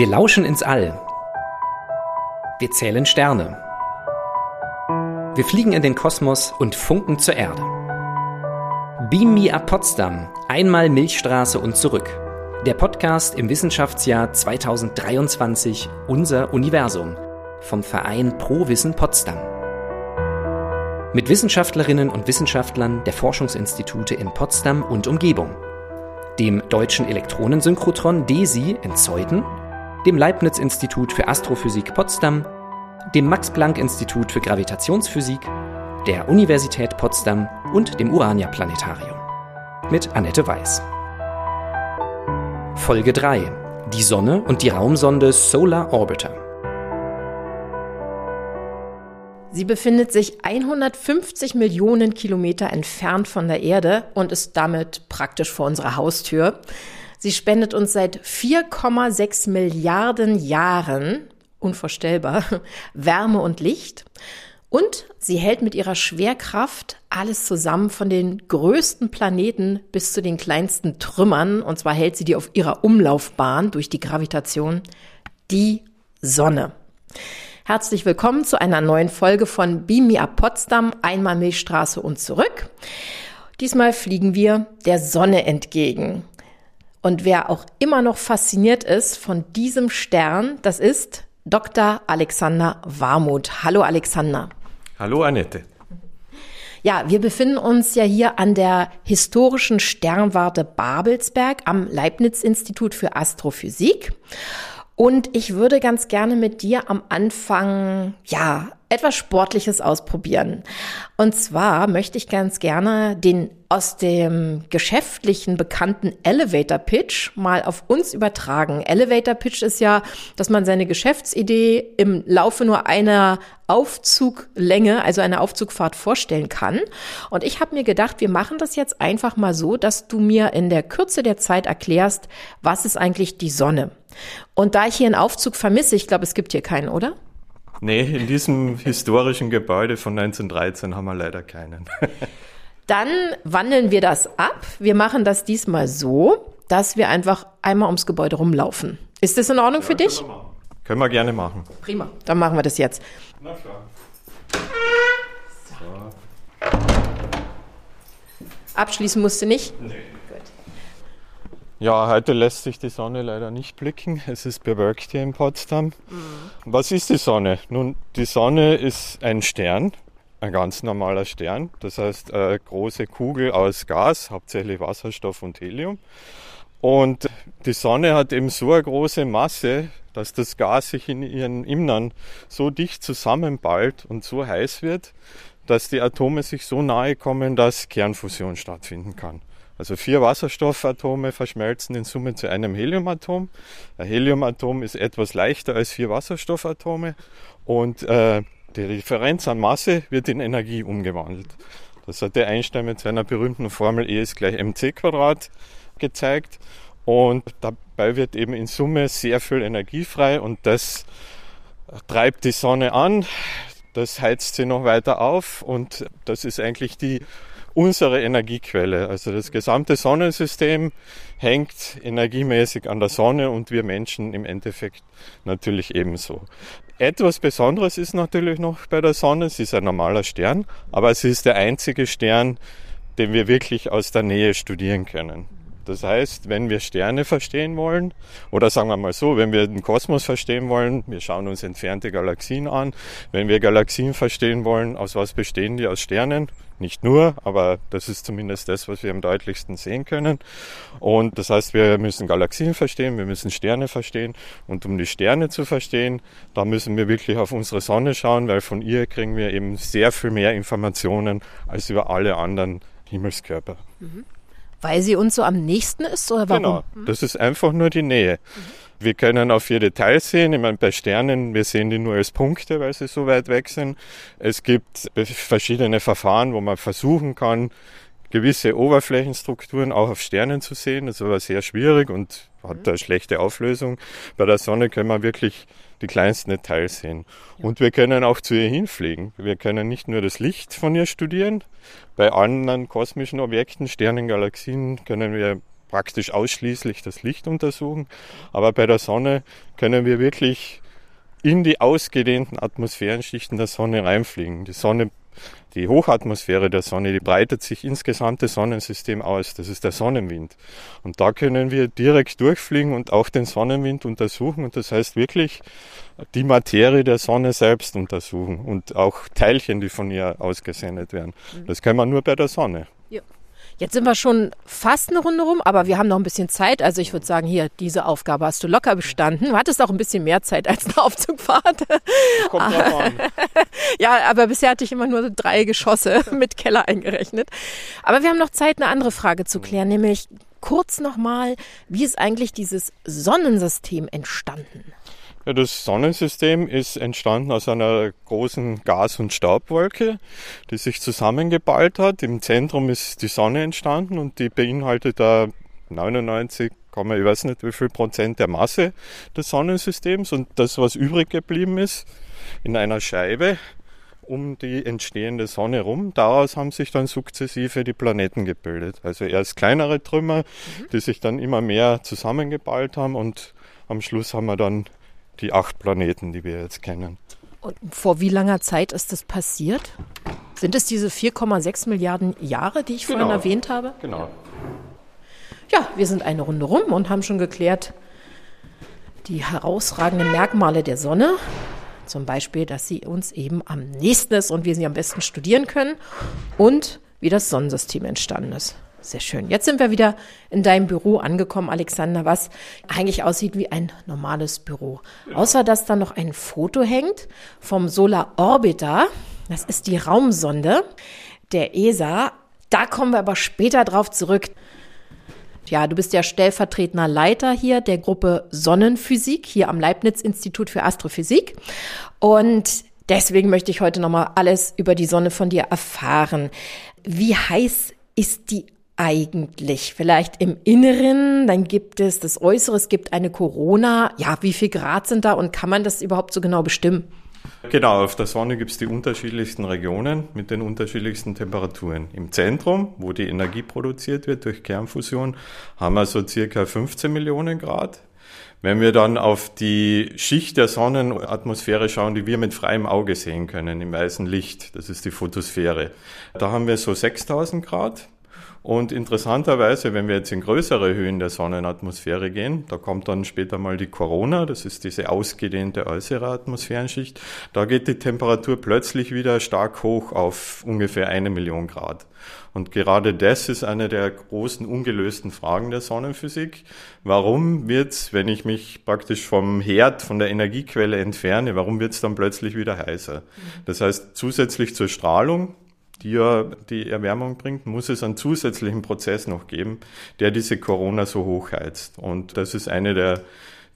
Wir lauschen ins All. Wir zählen Sterne. Wir fliegen in den Kosmos und funken zur Erde. Beam Me Up Potsdam, einmal Milchstraße und zurück. Der Podcast im Wissenschaftsjahr 2023 Unser Universum vom Verein Pro Wissen Potsdam. Mit Wissenschaftlerinnen und Wissenschaftlern der Forschungsinstitute in Potsdam und Umgebung. Dem Deutschen Elektronensynchrotron DESI in Zeuthen dem Leibniz-Institut für Astrophysik Potsdam, dem Max-Planck-Institut für Gravitationsphysik, der Universität Potsdam und dem Urania-Planetarium. Mit Annette Weiß. Folge 3. Die Sonne und die Raumsonde Solar Orbiter. Sie befindet sich 150 Millionen Kilometer entfernt von der Erde und ist damit praktisch vor unserer Haustür. Sie spendet uns seit 4,6 Milliarden Jahren, unvorstellbar, Wärme und Licht. Und sie hält mit ihrer Schwerkraft alles zusammen von den größten Planeten bis zu den kleinsten Trümmern. Und zwar hält sie die auf ihrer Umlaufbahn durch die Gravitation, die Sonne. Herzlich willkommen zu einer neuen Folge von Beam Me Up Potsdam, einmal Milchstraße und zurück. Diesmal fliegen wir der Sonne entgegen. Und wer auch immer noch fasziniert ist von diesem Stern, das ist Dr. Alexander Warmuth. Hallo Alexander. Hallo Annette. Ja, wir befinden uns ja hier an der historischen Sternwarte Babelsberg am Leibniz-Institut für Astrophysik. Und ich würde ganz gerne mit dir am Anfang, ja, etwas Sportliches ausprobieren. Und zwar möchte ich ganz gerne den aus dem geschäftlichen bekannten Elevator Pitch mal auf uns übertragen. Elevator Pitch ist ja, dass man seine Geschäftsidee im Laufe nur einer Aufzuglänge, also einer Aufzugfahrt vorstellen kann. Und ich habe mir gedacht, wir machen das jetzt einfach mal so, dass du mir in der Kürze der Zeit erklärst, was ist eigentlich die Sonne? Und da ich hier einen Aufzug vermisse, ich glaube, es gibt hier keinen, oder? Nee, in diesem historischen Gebäude von 1913 haben wir leider keinen. Dann wandeln wir das ab. Wir machen das diesmal so, dass wir einfach einmal ums Gebäude rumlaufen. Ist das in Ordnung ja, für dich? Können wir, können wir, gerne machen. Prima, dann machen wir das jetzt. Na klar. So. Abschließen musst du nicht? Nee. Ja, heute lässt sich die Sonne leider nicht blicken. Es ist bewölkt hier in Potsdam. Mhm. Was ist die Sonne? Nun, die Sonne ist ein Stern, ein ganz normaler Stern. Das heißt, eine große Kugel aus Gas, hauptsächlich Wasserstoff und Helium. Und die Sonne hat eben so eine große Masse, dass das Gas sich in ihren Innern so dicht zusammenballt und so heiß wird, dass die Atome sich so nahe kommen, dass Kernfusion stattfinden kann. Also vier Wasserstoffatome verschmelzen in Summe zu einem Heliumatom. Ein Heliumatom ist etwas leichter als vier Wasserstoffatome und äh, die Differenz an Masse wird in Energie umgewandelt. Das hat der Einstein mit seiner berühmten Formel E ist gleich mc Quadrat gezeigt. Und dabei wird eben in Summe sehr viel Energie frei und das treibt die Sonne an, das heizt sie noch weiter auf und das ist eigentlich die unsere Energiequelle. Also das gesamte Sonnensystem hängt energiemäßig an der Sonne und wir Menschen im Endeffekt natürlich ebenso. Etwas Besonderes ist natürlich noch bei der Sonne, sie ist ein normaler Stern, aber sie ist der einzige Stern, den wir wirklich aus der Nähe studieren können. Das heißt, wenn wir Sterne verstehen wollen, oder sagen wir mal so, wenn wir den Kosmos verstehen wollen, wir schauen uns entfernte Galaxien an. Wenn wir Galaxien verstehen wollen, aus was bestehen die? Aus Sternen. Nicht nur, aber das ist zumindest das, was wir am deutlichsten sehen können. Und das heißt, wir müssen Galaxien verstehen, wir müssen Sterne verstehen. Und um die Sterne zu verstehen, da müssen wir wirklich auf unsere Sonne schauen, weil von ihr kriegen wir eben sehr viel mehr Informationen als über alle anderen Himmelskörper. Mhm. Weil sie uns so am nächsten ist oder warum? Genau, das ist einfach nur die Nähe. Mhm. Wir können auf ihr Detail sehen. Ich meine, bei Sternen, wir sehen die nur als Punkte, weil sie so weit weg sind. Es gibt verschiedene Verfahren, wo man versuchen kann, gewisse Oberflächenstrukturen auch auf Sternen zu sehen. Das ist aber sehr schwierig und hat mhm. eine schlechte Auflösung. Bei der Sonne können wir wirklich die kleinsten Details sehen. Und wir können auch zu ihr hinfliegen. Wir können nicht nur das Licht von ihr studieren. Bei anderen kosmischen Objekten, Sternen, Galaxien können wir praktisch ausschließlich das Licht untersuchen. Aber bei der Sonne können wir wirklich in die ausgedehnten Atmosphärenschichten der Sonne reinfliegen. Die Sonne die Hochatmosphäre der Sonne, die breitet sich ins gesamte Sonnensystem aus. Das ist der Sonnenwind. Und da können wir direkt durchfliegen und auch den Sonnenwind untersuchen. Und das heißt wirklich die Materie der Sonne selbst untersuchen und auch Teilchen, die von ihr ausgesendet werden. Mhm. Das kann man nur bei der Sonne. Jetzt sind wir schon fast eine Runde rum, aber wir haben noch ein bisschen Zeit. Also ich würde sagen, hier, diese Aufgabe hast du locker bestanden. Du hattest auch ein bisschen mehr Zeit als eine Aufzugfahrt. Kommt drauf an. ja, aber bisher hatte ich immer nur drei Geschosse mit Keller eingerechnet. Aber wir haben noch Zeit, eine andere Frage zu klären, nämlich kurz nochmal, wie ist eigentlich dieses Sonnensystem entstanden? Ja, das Sonnensystem ist entstanden aus einer großen Gas- und Staubwolke, die sich zusammengeballt hat. Im Zentrum ist die Sonne entstanden und die beinhaltet da 99, ich weiß nicht wie viel Prozent der Masse des Sonnensystems und das, was übrig geblieben ist, in einer Scheibe um die entstehende Sonne rum. Daraus haben sich dann sukzessive die Planeten gebildet. Also erst kleinere Trümmer, mhm. die sich dann immer mehr zusammengeballt haben und am Schluss haben wir dann die acht Planeten, die wir jetzt kennen. Und vor wie langer Zeit ist das passiert? Sind es diese 4,6 Milliarden Jahre, die ich genau. vorhin erwähnt habe? Genau. Ja, wir sind eine Runde rum und haben schon geklärt die herausragenden Merkmale der Sonne. Zum Beispiel, dass sie uns eben am nächsten ist und wir sie am besten studieren können und wie das Sonnensystem entstanden ist. Sehr schön. Jetzt sind wir wieder in deinem Büro angekommen, Alexander, was eigentlich aussieht wie ein normales Büro. Ja. Außer dass da noch ein Foto hängt vom Solar Orbiter. Das ist die Raumsonde der ESA. Da kommen wir aber später drauf zurück. Ja, du bist ja stellvertretender Leiter hier der Gruppe Sonnenphysik hier am Leibniz-Institut für Astrophysik. Und deswegen möchte ich heute nochmal alles über die Sonne von dir erfahren. Wie heiß ist die eigentlich? Vielleicht im Inneren, dann gibt es das Äußere, es gibt eine Corona. Ja, wie viel Grad sind da und kann man das überhaupt so genau bestimmen? Genau, auf der Sonne gibt es die unterschiedlichsten Regionen mit den unterschiedlichsten Temperaturen. Im Zentrum, wo die Energie produziert wird durch Kernfusion, haben wir so circa 15 Millionen Grad. Wenn wir dann auf die Schicht der Sonnenatmosphäre schauen, die wir mit freiem Auge sehen können, im weißen Licht, das ist die Photosphäre, da haben wir so 6000 Grad. Und interessanterweise, wenn wir jetzt in größere Höhen der Sonnenatmosphäre gehen, da kommt dann später mal die Corona, das ist diese ausgedehnte äußere Atmosphärenschicht, da geht die Temperatur plötzlich wieder stark hoch auf ungefähr eine Million Grad. Und gerade das ist eine der großen ungelösten Fragen der Sonnenphysik. Warum wird's, wenn ich mich praktisch vom Herd, von der Energiequelle entferne, warum wird's dann plötzlich wieder heißer? Das heißt, zusätzlich zur Strahlung, die ja die Erwärmung bringt, muss es einen zusätzlichen Prozess noch geben, der diese Corona so hochheizt. Und das ist eine der,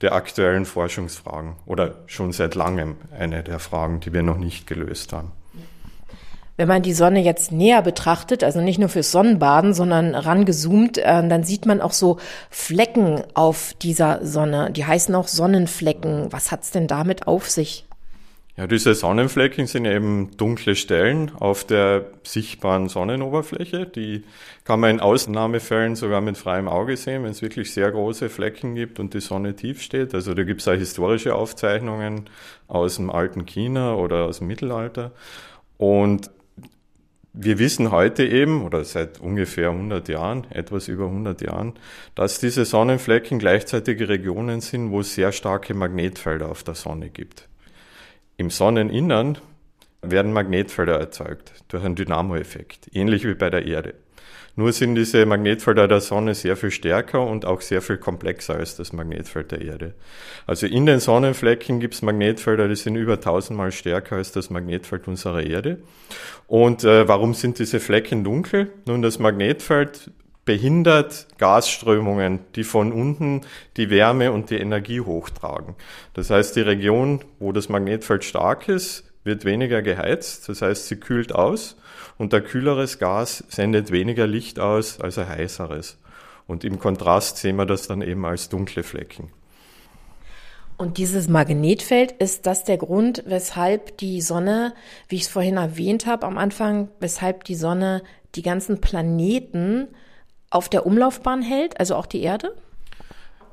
der aktuellen Forschungsfragen oder schon seit langem eine der Fragen, die wir noch nicht gelöst haben. Wenn man die Sonne jetzt näher betrachtet, also nicht nur fürs Sonnenbaden, sondern rangezoomt, äh, dann sieht man auch so Flecken auf dieser Sonne. Die heißen auch Sonnenflecken. Was hat's denn damit auf sich? Ja, diese Sonnenflecken sind eben dunkle Stellen auf der sichtbaren Sonnenoberfläche. Die kann man in Ausnahmefällen sogar mit freiem Auge sehen, wenn es wirklich sehr große Flecken gibt und die Sonne tief steht. Also da gibt es auch historische Aufzeichnungen aus dem alten China oder aus dem Mittelalter. Und wir wissen heute eben, oder seit ungefähr 100 Jahren, etwas über 100 Jahren, dass diese Sonnenflecken gleichzeitige Regionen sind, wo es sehr starke Magnetfelder auf der Sonne gibt. Im Sonneninnern werden Magnetfelder erzeugt durch einen Dynamoeffekt, ähnlich wie bei der Erde. Nur sind diese Magnetfelder der Sonne sehr viel stärker und auch sehr viel komplexer als das Magnetfeld der Erde. Also in den Sonnenflecken gibt es Magnetfelder, die sind über tausendmal stärker als das Magnetfeld unserer Erde. Und äh, warum sind diese Flecken dunkel? Nun, das Magnetfeld behindert Gasströmungen, die von unten die Wärme und die Energie hochtragen. Das heißt, die Region, wo das Magnetfeld stark ist, wird weniger geheizt, das heißt, sie kühlt aus und ein kühleres Gas sendet weniger Licht aus als ein heißeres. Und im Kontrast sehen wir das dann eben als dunkle Flecken. Und dieses Magnetfeld ist das der Grund, weshalb die Sonne, wie ich es vorhin erwähnt habe am Anfang, weshalb die Sonne die ganzen Planeten auf der Umlaufbahn hält, also auch die Erde?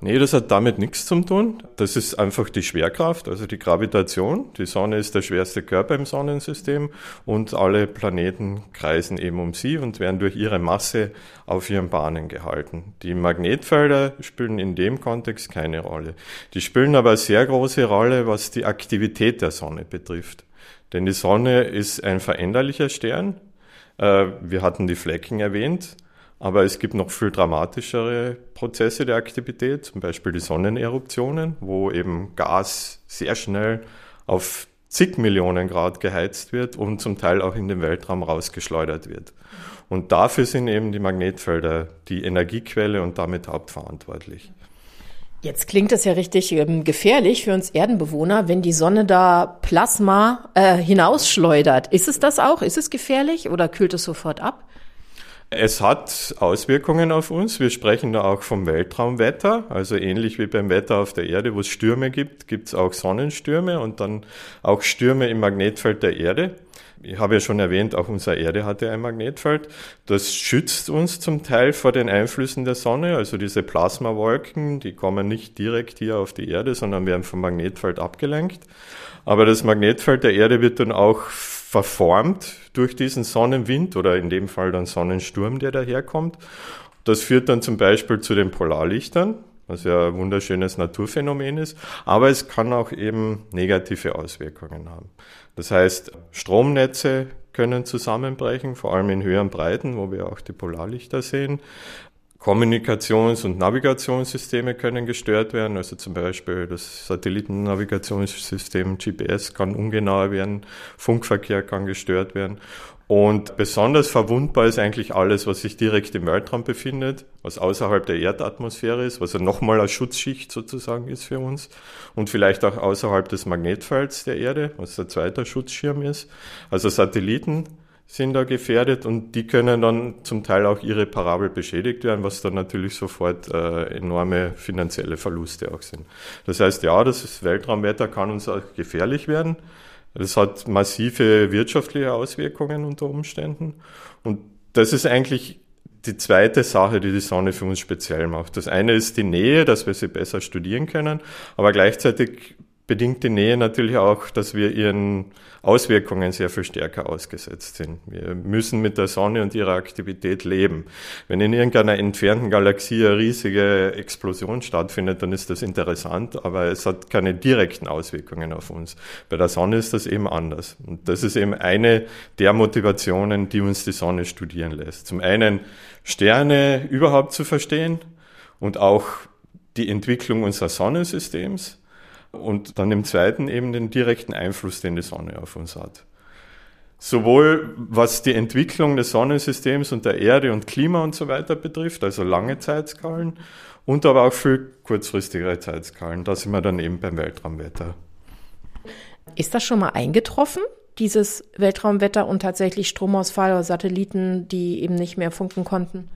Nee, das hat damit nichts zu tun. Das ist einfach die Schwerkraft, also die Gravitation. Die Sonne ist der schwerste Körper im Sonnensystem und alle Planeten kreisen eben um sie und werden durch ihre Masse auf ihren Bahnen gehalten. Die Magnetfelder spielen in dem Kontext keine Rolle. Die spielen aber eine sehr große Rolle, was die Aktivität der Sonne betrifft. Denn die Sonne ist ein veränderlicher Stern. Äh, wir hatten die Flecken erwähnt. Aber es gibt noch viel dramatischere Prozesse der Aktivität, zum Beispiel die Sonneneruptionen, wo eben Gas sehr schnell auf zig Millionen Grad geheizt wird und zum Teil auch in den Weltraum rausgeschleudert wird. Und dafür sind eben die Magnetfelder die Energiequelle und damit hauptverantwortlich. Jetzt klingt das ja richtig ähm, gefährlich für uns Erdenbewohner, wenn die Sonne da Plasma äh, hinausschleudert. Ist es das auch? Ist es gefährlich oder kühlt es sofort ab? Es hat Auswirkungen auf uns. Wir sprechen da auch vom Weltraumwetter. Also ähnlich wie beim Wetter auf der Erde, wo es Stürme gibt, gibt es auch Sonnenstürme und dann auch Stürme im Magnetfeld der Erde. Ich habe ja schon erwähnt, auch unsere Erde hatte ein Magnetfeld. Das schützt uns zum Teil vor den Einflüssen der Sonne. Also diese Plasmawolken, die kommen nicht direkt hier auf die Erde, sondern werden vom Magnetfeld abgelenkt. Aber das Magnetfeld der Erde wird dann auch verformt durch diesen Sonnenwind oder in dem Fall dann Sonnensturm, der daherkommt. Das führt dann zum Beispiel zu den Polarlichtern, was ja ein wunderschönes Naturphänomen ist, aber es kann auch eben negative Auswirkungen haben. Das heißt, Stromnetze können zusammenbrechen, vor allem in höheren Breiten, wo wir auch die Polarlichter sehen. Kommunikations- und Navigationssysteme können gestört werden. Also zum Beispiel das Satellitennavigationssystem GPS kann ungenauer werden, Funkverkehr kann gestört werden. Und besonders verwundbar ist eigentlich alles, was sich direkt im Weltraum befindet, was außerhalb der Erdatmosphäre ist, was ja nochmal eine Schutzschicht sozusagen ist für uns und vielleicht auch außerhalb des Magnetfelds der Erde, was der zweite Schutzschirm ist. Also Satelliten sind da gefährdet und die können dann zum Teil auch ihre Parabel beschädigt werden, was dann natürlich sofort äh, enorme finanzielle Verluste auch sind. Das heißt, ja, das Weltraumwetter kann uns auch gefährlich werden. Das hat massive wirtschaftliche Auswirkungen unter Umständen. Und das ist eigentlich die zweite Sache, die die Sonne für uns speziell macht. Das eine ist die Nähe, dass wir sie besser studieren können, aber gleichzeitig bedingt die Nähe natürlich auch, dass wir ihren Auswirkungen sehr viel stärker ausgesetzt sind. Wir müssen mit der Sonne und ihrer Aktivität leben. Wenn in irgendeiner entfernten Galaxie eine riesige Explosion stattfindet, dann ist das interessant, aber es hat keine direkten Auswirkungen auf uns. Bei der Sonne ist das eben anders. Und das ist eben eine der Motivationen, die uns die Sonne studieren lässt. Zum einen Sterne überhaupt zu verstehen und auch die Entwicklung unseres Sonnensystems und dann im zweiten eben den direkten Einfluss, den die Sonne auf uns hat. Sowohl was die Entwicklung des Sonnensystems und der Erde und Klima und so weiter betrifft, also lange Zeitskalen, und aber auch viel kurzfristigere Zeitskalen. Da sind wir dann eben beim Weltraumwetter. Ist das schon mal eingetroffen, dieses Weltraumwetter und tatsächlich Stromausfall oder Satelliten, die eben nicht mehr funken konnten?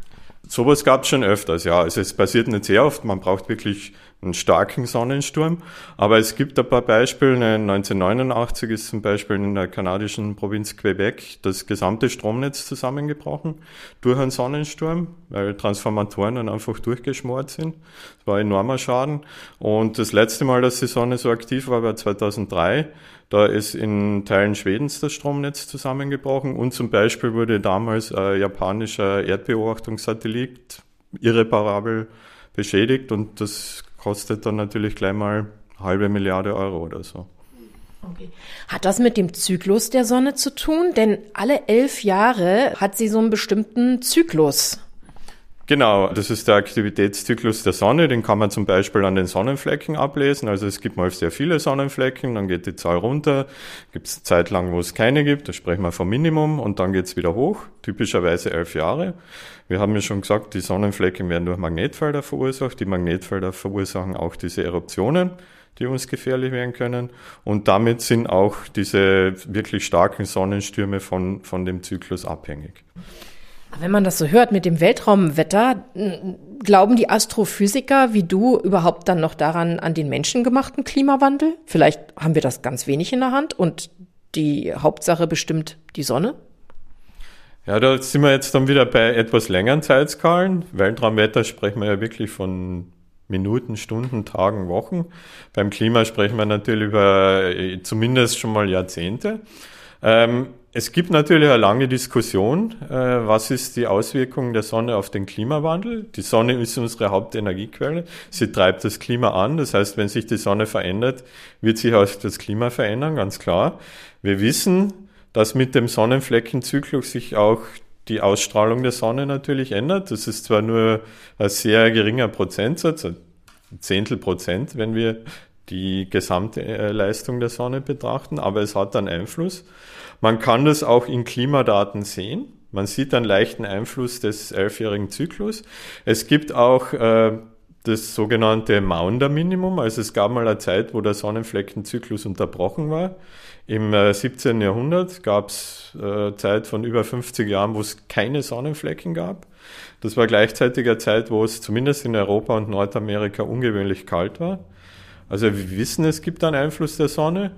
Sowas gab es schon öfters, ja. Also es passiert nicht sehr oft, man braucht wirklich einen starken Sonnensturm. Aber es gibt ein paar Beispiele. 1989 ist zum Beispiel in der kanadischen Provinz Quebec das gesamte Stromnetz zusammengebrochen durch einen Sonnensturm, weil Transformatoren dann einfach durchgeschmort sind. Das war ein enormer Schaden. Und das letzte Mal, dass die Sonne so aktiv war, war 2003. Da ist in Teilen Schwedens das Stromnetz zusammengebrochen und zum Beispiel wurde damals ein japanischer Erdbeobachtungssatellit irreparabel beschädigt und das kostet dann natürlich gleich mal halbe Milliarde Euro oder so. Okay. Hat das mit dem Zyklus der Sonne zu tun? Denn alle elf Jahre hat sie so einen bestimmten Zyklus. Genau, das ist der Aktivitätszyklus der Sonne. Den kann man zum Beispiel an den Sonnenflecken ablesen. Also es gibt mal sehr viele Sonnenflecken, dann geht die Zahl runter. Gibt es Zeit lang, wo es keine gibt, da sprechen wir vom Minimum und dann geht es wieder hoch, typischerweise elf Jahre. Wir haben ja schon gesagt, die Sonnenflecken werden durch Magnetfelder verursacht. Die Magnetfelder verursachen auch diese Eruptionen die uns gefährlich werden können. Und damit sind auch diese wirklich starken Sonnenstürme von, von dem Zyklus abhängig. Wenn man das so hört mit dem Weltraumwetter, glauben die Astrophysiker wie du überhaupt dann noch daran an den menschengemachten Klimawandel? Vielleicht haben wir das ganz wenig in der Hand und die Hauptsache bestimmt die Sonne? Ja, da sind wir jetzt dann wieder bei etwas längeren Zeitskalen. Weltraumwetter sprechen wir ja wirklich von Minuten, Stunden, Tagen, Wochen. Beim Klima sprechen wir natürlich über äh, zumindest schon mal Jahrzehnte. Ähm, es gibt natürlich eine lange Diskussion, äh, was ist die Auswirkung der Sonne auf den Klimawandel. Die Sonne ist unsere Hauptenergiequelle. Sie treibt das Klima an. Das heißt, wenn sich die Sonne verändert, wird sich auch das Klima verändern, ganz klar. Wir wissen, dass mit dem Sonnenfleckenzyklus sich auch die Ausstrahlung der Sonne natürlich ändert. Das ist zwar nur ein sehr geringer Prozentsatz, ein Zehntel Prozent, wenn wir die gesamte äh, Leistung der Sonne betrachten, aber es hat einen Einfluss. Man kann das auch in Klimadaten sehen. Man sieht einen leichten Einfluss des elfjährigen Zyklus. Es gibt auch äh, das sogenannte Maunder-Minimum. Also es gab mal eine Zeit, wo der Sonnenfleckenzyklus unterbrochen war. Im äh, 17. Jahrhundert gab es äh, Zeit von über 50 Jahren, wo es keine Sonnenflecken gab. Das war gleichzeitig eine Zeit, wo es zumindest in Europa und Nordamerika ungewöhnlich kalt war. Also wir wissen, es gibt einen Einfluss der Sonne.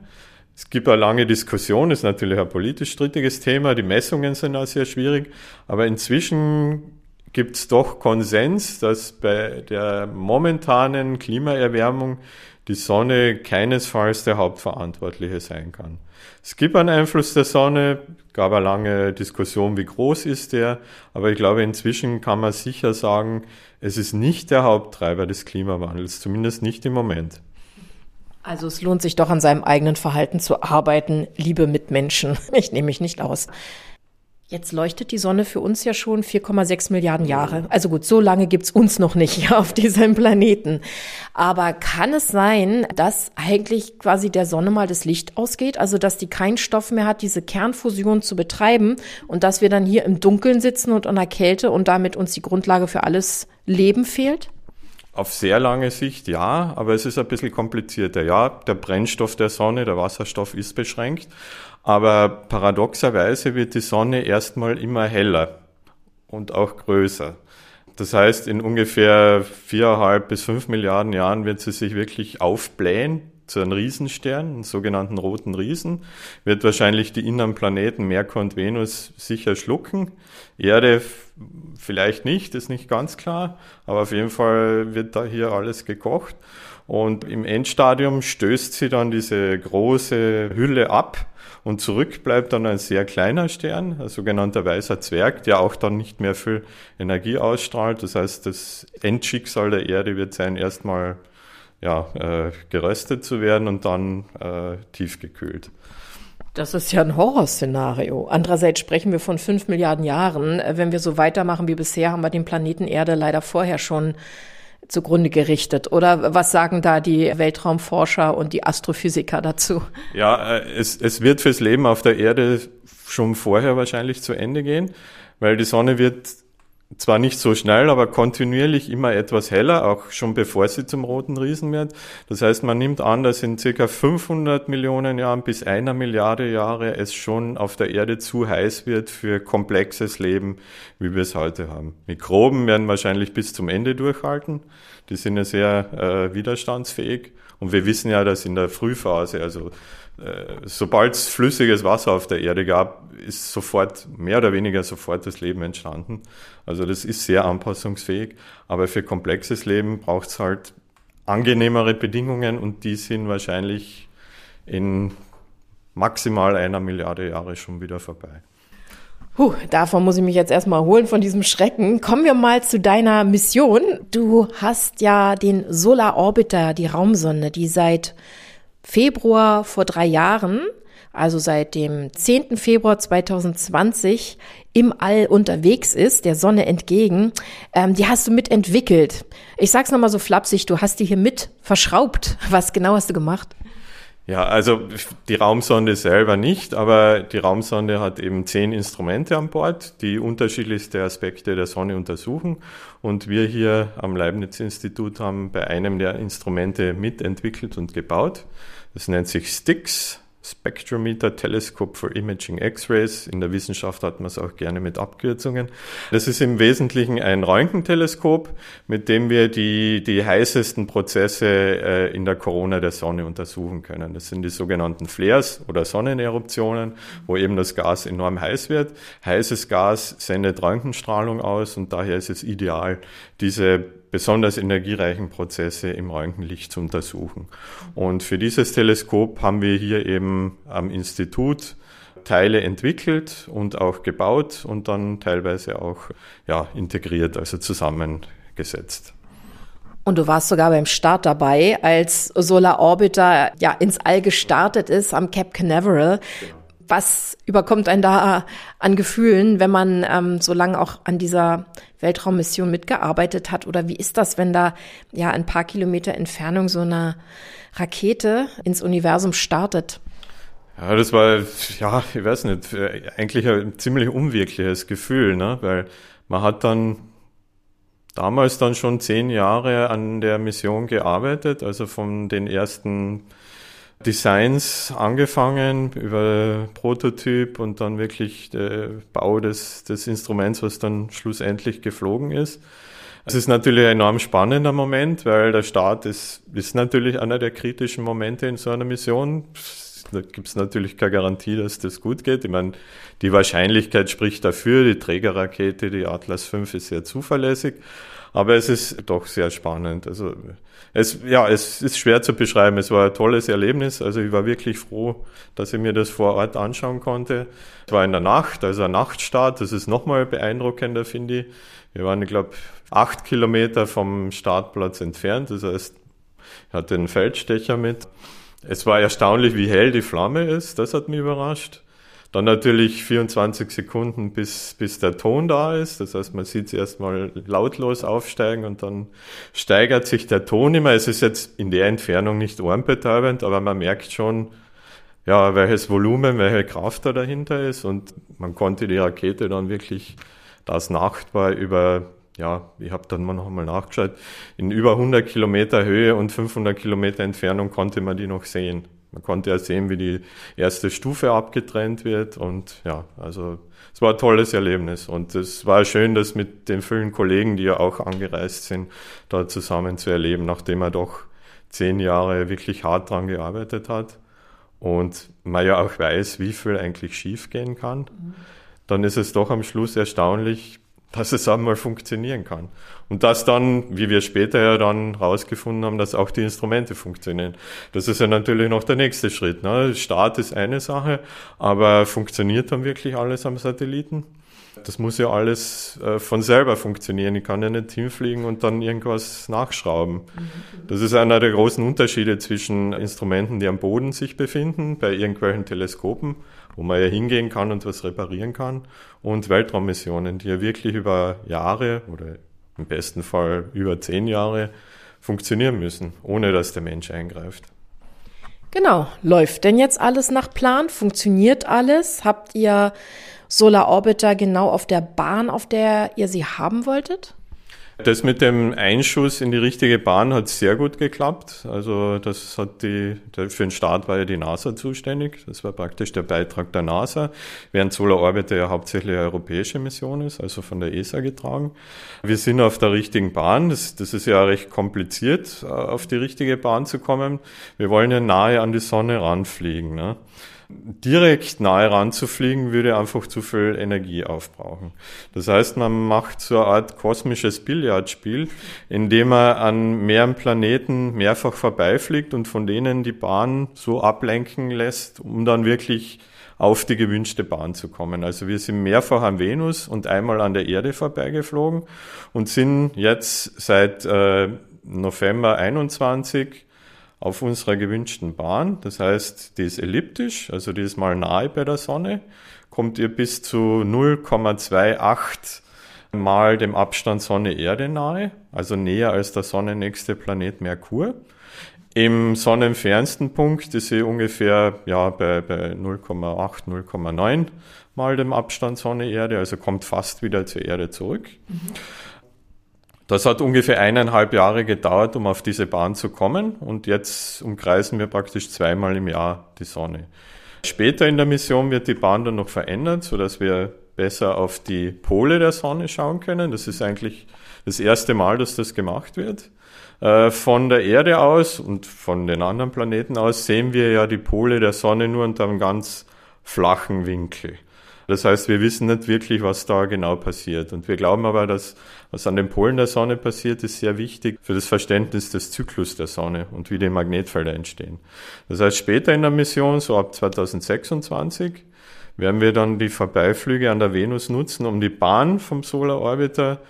Es gibt eine lange Diskussion, ist natürlich ein politisch strittiges Thema, die Messungen sind auch sehr schwierig, aber inzwischen gibt es doch Konsens, dass bei der momentanen Klimaerwärmung die Sonne keinesfalls der Hauptverantwortliche sein kann. Es gibt einen Einfluss der Sonne, gab eine lange Diskussion, wie groß ist der, aber ich glaube, inzwischen kann man sicher sagen, es ist nicht der Haupttreiber des Klimawandels, zumindest nicht im Moment. Also es lohnt sich doch an seinem eigenen Verhalten zu arbeiten, liebe Mitmenschen. Ich nehme mich nicht aus. Jetzt leuchtet die Sonne für uns ja schon 4,6 Milliarden Jahre. Also gut, so lange gibt's uns noch nicht auf diesem Planeten. Aber kann es sein, dass eigentlich quasi der Sonne mal das Licht ausgeht? Also dass die keinen Stoff mehr hat, diese Kernfusion zu betreiben und dass wir dann hier im Dunkeln sitzen und an der Kälte und damit uns die Grundlage für alles Leben fehlt? Auf sehr lange Sicht ja, aber es ist ein bisschen komplizierter. Ja, der Brennstoff der Sonne, der Wasserstoff ist beschränkt, aber paradoxerweise wird die Sonne erstmal immer heller und auch größer. Das heißt, in ungefähr viereinhalb bis fünf Milliarden Jahren wird sie sich wirklich aufblähen zu einem Riesenstern, einen sogenannten roten Riesen, wird wahrscheinlich die inneren Planeten Merkur und Venus sicher schlucken. Erde vielleicht nicht, ist nicht ganz klar, aber auf jeden Fall wird da hier alles gekocht. Und im Endstadium stößt sie dann diese große Hülle ab und zurück bleibt dann ein sehr kleiner Stern, ein sogenannter weißer Zwerg, der auch dann nicht mehr viel Energie ausstrahlt. Das heißt, das Endschicksal der Erde wird sein, erstmal ja, äh, geröstet zu werden und dann äh, tiefgekühlt. Das ist ja ein Horrorszenario. Andererseits sprechen wir von fünf Milliarden Jahren. Wenn wir so weitermachen wie bisher, haben wir den Planeten Erde leider vorher schon zugrunde gerichtet. Oder was sagen da die Weltraumforscher und die Astrophysiker dazu? Ja, äh, es, es wird fürs Leben auf der Erde schon vorher wahrscheinlich zu Ende gehen, weil die Sonne wird zwar nicht so schnell, aber kontinuierlich immer etwas heller, auch schon bevor sie zum roten Riesen wird. Das heißt, man nimmt an, dass in circa 500 Millionen Jahren bis einer Milliarde Jahre es schon auf der Erde zu heiß wird für komplexes Leben, wie wir es heute haben. Mikroben werden wahrscheinlich bis zum Ende durchhalten. Die sind ja sehr äh, widerstandsfähig. Und wir wissen ja, dass in der Frühphase, also sobald es flüssiges Wasser auf der Erde gab, ist sofort, mehr oder weniger sofort das Leben entstanden. Also das ist sehr anpassungsfähig, aber für komplexes Leben braucht es halt angenehmere Bedingungen und die sind wahrscheinlich in maximal einer Milliarde Jahre schon wieder vorbei. Puh, davon muss ich mich jetzt erstmal holen von diesem Schrecken. Kommen wir mal zu deiner Mission. Du hast ja den Solar Orbiter, die Raumsonde, die seit Februar vor drei Jahren, also seit dem 10. Februar 2020 im All unterwegs ist, der Sonne entgegen, ähm, die hast du mitentwickelt. Ich sag's nochmal so flapsig, du hast die hier mit verschraubt. Was genau hast du gemacht? Ja, also die Raumsonde selber nicht, aber die Raumsonde hat eben zehn Instrumente an Bord, die unterschiedlichste Aspekte der Sonne untersuchen. Und wir hier am Leibniz-Institut haben bei einem der Instrumente mitentwickelt und gebaut. Das nennt sich STIX, Spectrometer Telescope for Imaging X-Rays. In der Wissenschaft hat man es auch gerne mit Abkürzungen. Das ist im Wesentlichen ein Röntgenteleskop, mit dem wir die, die heißesten Prozesse äh, in der Corona der Sonne untersuchen können. Das sind die sogenannten Flares oder Sonneneruptionen, wo eben das Gas enorm heiß wird. Heißes Gas sendet Röntgenstrahlung aus und daher ist es ideal, diese besonders energiereichen Prozesse im Röntgenlicht zu untersuchen. Und für dieses Teleskop haben wir hier eben am Institut Teile entwickelt und auch gebaut und dann teilweise auch ja, integriert, also zusammengesetzt. Und du warst sogar beim Start dabei, als Solar Orbiter ja ins All gestartet ist am Cape Canaveral. Was überkommt einen da an Gefühlen, wenn man ähm, so lange auch an dieser Weltraummission mitgearbeitet hat? Oder wie ist das, wenn da ja ein paar Kilometer Entfernung so eine Rakete ins Universum startet? Ja, das war, ja, ich weiß nicht, eigentlich ein ziemlich unwirkliches Gefühl, ne? weil man hat dann damals dann schon zehn Jahre an der Mission gearbeitet, also von den ersten Designs angefangen über Prototyp und dann wirklich der Bau des, des Instruments, was dann schlussendlich geflogen ist. Es ist natürlich ein enorm spannender Moment, weil der Start ist, ist natürlich einer der kritischen Momente in so einer Mission. Da gibt es natürlich keine Garantie, dass das gut geht. Ich meine, die Wahrscheinlichkeit spricht dafür. Die Trägerrakete, die Atlas V, ist sehr zuverlässig. Aber es ist doch sehr spannend. Also es, ja, es ist schwer zu beschreiben. Es war ein tolles Erlebnis. Also ich war wirklich froh, dass ich mir das vor Ort anschauen konnte. Es war in der Nacht, also ein Nachtstart. Das ist nochmal beeindruckender, finde ich. Wir waren, ich glaube, acht Kilometer vom Startplatz entfernt. Das heißt, ich hatte einen Feldstecher mit. Es war erstaunlich, wie hell die Flamme ist. Das hat mich überrascht. Dann natürlich 24 Sekunden, bis, bis der Ton da ist. Das heißt, man sieht es erstmal lautlos aufsteigen und dann steigert sich der Ton immer. Es ist jetzt in der Entfernung nicht ohrenbetäubend, aber man merkt schon, ja, welches Volumen, welche Kraft da dahinter ist. Und man konnte die Rakete dann wirklich das nachtbar über, ja, ich habe dann mal noch einmal nachgeschaut, in über 100 Kilometer Höhe und 500 Kilometer Entfernung konnte man die noch sehen. Man konnte ja sehen, wie die erste Stufe abgetrennt wird und ja, also es war ein tolles Erlebnis und es war schön, das mit den vielen Kollegen, die ja auch angereist sind, da zusammen zu erleben, nachdem er doch zehn Jahre wirklich hart dran gearbeitet hat und man ja auch weiß, wie viel eigentlich schiefgehen kann. Mhm. Dann ist es doch am Schluss erstaunlich, dass es einmal funktionieren kann. Und dass dann, wie wir später ja dann rausgefunden haben, dass auch die Instrumente funktionieren. Das ist ja natürlich noch der nächste Schritt. Ne? Start ist eine Sache, aber funktioniert dann wirklich alles am Satelliten? Das muss ja alles äh, von selber funktionieren. Ich kann ja nicht hinfliegen und dann irgendwas nachschrauben. Das ist einer der großen Unterschiede zwischen Instrumenten, die am Boden sich befinden, bei irgendwelchen Teleskopen wo man ja hingehen kann und was reparieren kann. Und Weltraummissionen, die ja wirklich über Jahre oder im besten Fall über zehn Jahre funktionieren müssen, ohne dass der Mensch eingreift. Genau. Läuft denn jetzt alles nach Plan? Funktioniert alles? Habt ihr Solar Orbiter genau auf der Bahn, auf der ihr sie haben wolltet? Das mit dem Einschuss in die richtige Bahn hat sehr gut geklappt. Also das hat die, für den Start war ja die NASA zuständig. Das war praktisch der Beitrag der NASA, während Solar Orbiter ja hauptsächlich eine europäische Mission ist, also von der ESA getragen. Wir sind auf der richtigen Bahn. Das, das ist ja recht kompliziert, auf die richtige Bahn zu kommen. Wir wollen ja nahe an die Sonne ranfliegen. Ne? Direkt nahe ranzufliegen, würde einfach zu viel Energie aufbrauchen. Das heißt, man macht so eine Art kosmisches Billardspiel, indem man an mehreren Planeten mehrfach vorbeifliegt und von denen die Bahn so ablenken lässt, um dann wirklich auf die gewünschte Bahn zu kommen. Also wir sind mehrfach an Venus und einmal an der Erde vorbeigeflogen und sind jetzt seit äh, November 21 auf unserer gewünschten Bahn. Das heißt, die ist elliptisch, also die ist mal nahe bei der Sonne, kommt ihr bis zu 0,28 mal dem Abstand Sonne-Erde nahe, also näher als der sonnennächste Planet Merkur. Im sonnenfernsten Punkt ist sie ungefähr ja, bei, bei 0,8, 0,9 mal dem Abstand Sonne-Erde, also kommt fast wieder zur Erde zurück. Mhm. Das hat ungefähr eineinhalb Jahre gedauert, um auf diese Bahn zu kommen und jetzt umkreisen wir praktisch zweimal im Jahr die Sonne. Später in der Mission wird die Bahn dann noch verändert, sodass wir besser auf die Pole der Sonne schauen können. Das ist eigentlich das erste Mal, dass das gemacht wird. Äh, von der Erde aus und von den anderen Planeten aus sehen wir ja die Pole der Sonne nur unter einem ganz flachen Winkel. Das heißt, wir wissen nicht wirklich, was da genau passiert. Und wir glauben aber, dass was an den Polen der Sonne passiert, ist sehr wichtig für das Verständnis des Zyklus der Sonne und wie die Magnetfelder entstehen. Das heißt, später in der Mission, so ab 2026, werden wir dann die Vorbeiflüge an der Venus nutzen, um die Bahn vom Solar Orbiter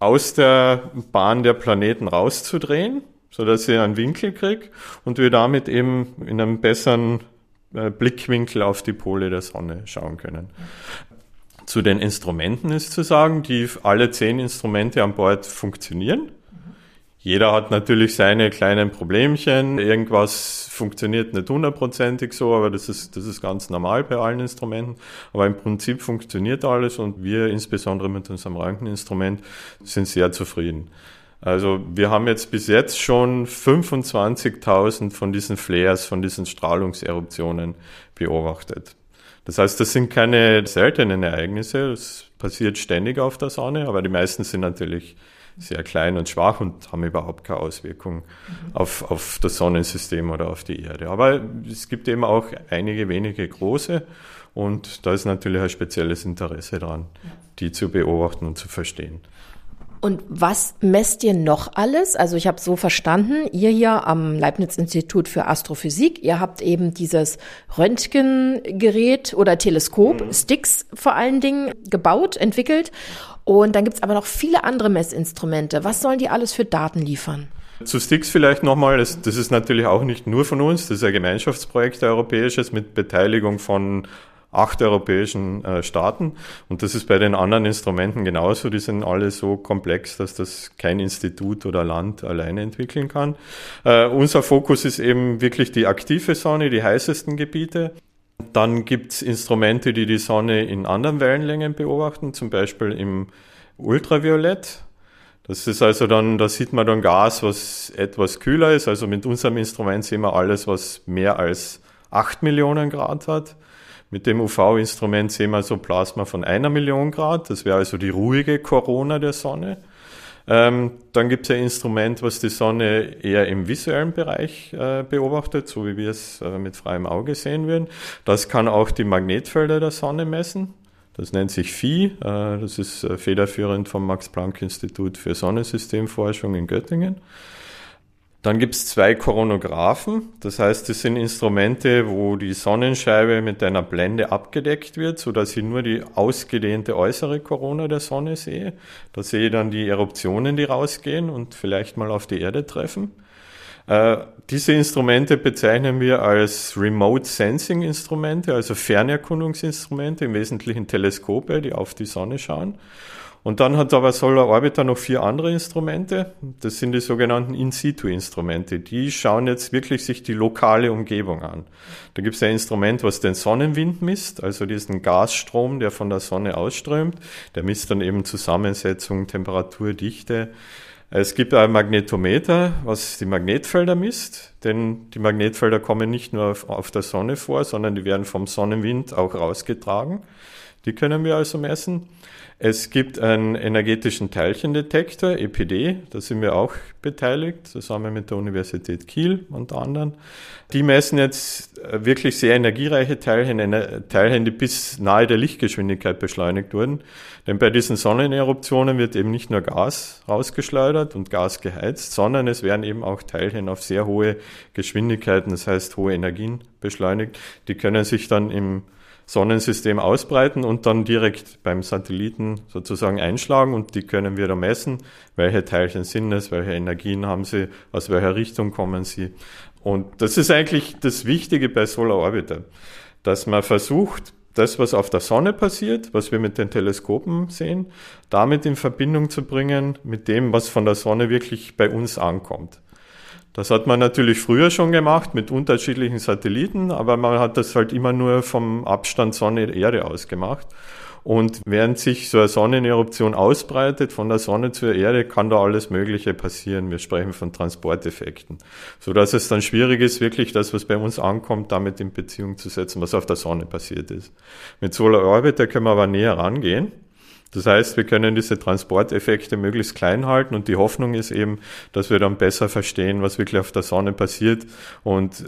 aus der Bahn der Planeten rauszudrehen, sodass sie einen Winkel kriegt und wir damit eben in einem besseren Blickwinkel auf die Pole der Sonne schauen können. Zu den Instrumenten ist zu sagen, die alle zehn Instrumente an Bord funktionieren. Jeder hat natürlich seine kleinen Problemchen. Irgendwas funktioniert nicht hundertprozentig so, aber das ist, das ist ganz normal bei allen Instrumenten. Aber im Prinzip funktioniert alles und wir insbesondere mit unserem Rankeninstrument sind sehr zufrieden. Also wir haben jetzt bis jetzt schon 25.000 von diesen Flares, von diesen Strahlungseruptionen beobachtet. Das heißt, das sind keine seltenen Ereignisse, das passiert ständig auf der Sonne, aber die meisten sind natürlich sehr klein und schwach und haben überhaupt keine Auswirkung mhm. auf, auf das Sonnensystem oder auf die Erde. Aber es gibt eben auch einige wenige große und da ist natürlich ein spezielles Interesse dran, die zu beobachten und zu verstehen. Und was messt ihr noch alles? Also ich habe so verstanden, ihr hier am Leibniz-Institut für Astrophysik, ihr habt eben dieses Röntgengerät oder Teleskop, mhm. Sticks vor allen Dingen, gebaut, entwickelt. Und dann gibt's aber noch viele andere Messinstrumente. Was sollen die alles für Daten liefern? Zu Sticks vielleicht nochmal, das, das ist natürlich auch nicht nur von uns, das ist ein Gemeinschaftsprojekt europäisches mit Beteiligung von acht europäischen äh, Staaten. Und das ist bei den anderen Instrumenten genauso. Die sind alle so komplex, dass das kein Institut oder Land alleine entwickeln kann. Äh, unser Fokus ist eben wirklich die aktive Sonne, die heißesten Gebiete. Dann gibt's Instrumente, die die Sonne in anderen Wellenlängen beobachten, zum Beispiel im Ultraviolett. Das ist also dann, da sieht man dann Gas, was etwas kühler ist. Also mit unserem Instrument sehen wir alles, was mehr als acht Millionen Grad hat. Mit dem UV-Instrument sehen wir so Plasma von einer Million Grad. Das wäre also die ruhige Corona der Sonne. Ähm, dann gibt es ein Instrument, was die Sonne eher im visuellen Bereich äh, beobachtet, so wie wir es äh, mit freiem Auge sehen würden. Das kann auch die Magnetfelder der Sonne messen. Das nennt sich Phi. Äh, das ist äh, federführend vom Max-Planck-Institut für Sonnensystemforschung in Göttingen. Dann gibt es zwei Koronographen, das heißt, das sind Instrumente, wo die Sonnenscheibe mit einer Blende abgedeckt wird, so dass ich nur die ausgedehnte äußere Korona der Sonne sehe. Da sehe ich dann die Eruptionen, die rausgehen und vielleicht mal auf die Erde treffen. Äh, diese Instrumente bezeichnen wir als Remote Sensing Instrumente, also Fernerkundungsinstrumente, im Wesentlichen Teleskope, die auf die Sonne schauen. Und dann hat aber Solar Orbiter noch vier andere Instrumente. Das sind die sogenannten In-Situ-Instrumente. Die schauen jetzt wirklich sich die lokale Umgebung an. Da gibt es ein Instrument, was den Sonnenwind misst, also diesen Gasstrom, der von der Sonne ausströmt. Der misst dann eben Zusammensetzung, Temperatur, Dichte. Es gibt ein Magnetometer, was die Magnetfelder misst, denn die Magnetfelder kommen nicht nur auf, auf der Sonne vor, sondern die werden vom Sonnenwind auch rausgetragen. Die können wir also messen. Es gibt einen energetischen Teilchendetektor, EPD, da sind wir auch beteiligt, zusammen mit der Universität Kiel und anderen. Die messen jetzt äh, wirklich sehr energiereiche Teilchen, Teilchen, die bis nahe der Lichtgeschwindigkeit beschleunigt wurden. Denn bei diesen Sonneneruptionen wird eben nicht nur Gas rausgeschleudert und Gas geheizt, sondern es werden eben auch Teilchen auf sehr hohe Geschwindigkeiten, das heißt hohe Energien beschleunigt. Die können sich dann im Sonnensystem ausbreiten und dann direkt beim Satelliten sozusagen einschlagen und die können wir da messen, welche Teilchen sind es, welche Energien haben sie, aus welcher Richtung kommen sie. Und das ist eigentlich das Wichtige bei Solar Orbiter, dass man versucht, das, was auf der Sonne passiert, was wir mit den Teleskopen sehen, damit in Verbindung zu bringen mit dem, was von der Sonne wirklich bei uns ankommt. Das hat man natürlich früher schon gemacht mit unterschiedlichen Satelliten, aber man hat das halt immer nur vom Abstand Sonne-Erde aus gemacht. Und während sich so eine Sonneneruption ausbreitet, von der Sonne zur Erde, kann da alles Mögliche passieren. Wir sprechen von Transporteffekten. So dass es dann schwierig ist, wirklich das, was bei uns ankommt, damit in Beziehung zu setzen, was auf der Sonne passiert ist. Mit Solar Orbiter können wir aber näher rangehen. Das heißt, wir können diese Transporteffekte möglichst klein halten und die Hoffnung ist eben, dass wir dann besser verstehen, was wirklich auf der Sonne passiert und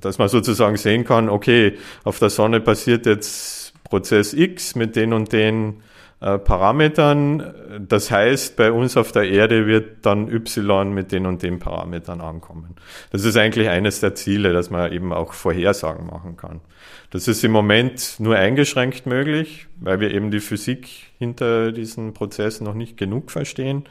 dass man sozusagen sehen kann, okay, auf der Sonne passiert jetzt Prozess X mit den und den äh, Parametern. Das heißt, bei uns auf der Erde wird dann Y mit den und den Parametern ankommen. Das ist eigentlich eines der Ziele, dass man eben auch Vorhersagen machen kann. Das ist im Moment nur eingeschränkt möglich, weil wir eben die Physik hinter diesen Prozessen noch nicht genug verstehen.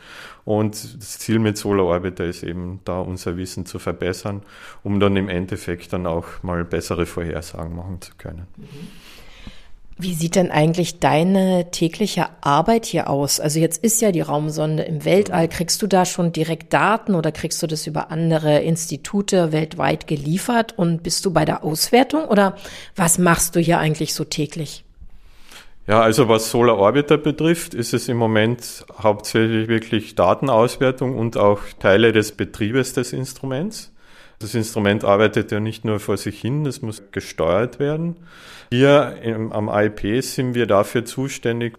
Und das Ziel mit Solar Orbiter ist eben da unser Wissen zu verbessern, um dann im Endeffekt dann auch mal bessere Vorhersagen machen zu können. Wie sieht denn eigentlich deine tägliche Arbeit hier aus? Also jetzt ist ja die Raumsonde im Weltall. Kriegst du da schon direkt Daten oder kriegst du das über andere Institute weltweit geliefert? Und bist du bei der Auswertung oder was machst du hier eigentlich so täglich? Ja, also was Solar Orbiter betrifft, ist es im Moment hauptsächlich wirklich Datenauswertung und auch Teile des Betriebes des Instruments. Das Instrument arbeitet ja nicht nur vor sich hin, es muss gesteuert werden. Hier im, am IP sind wir dafür zuständig.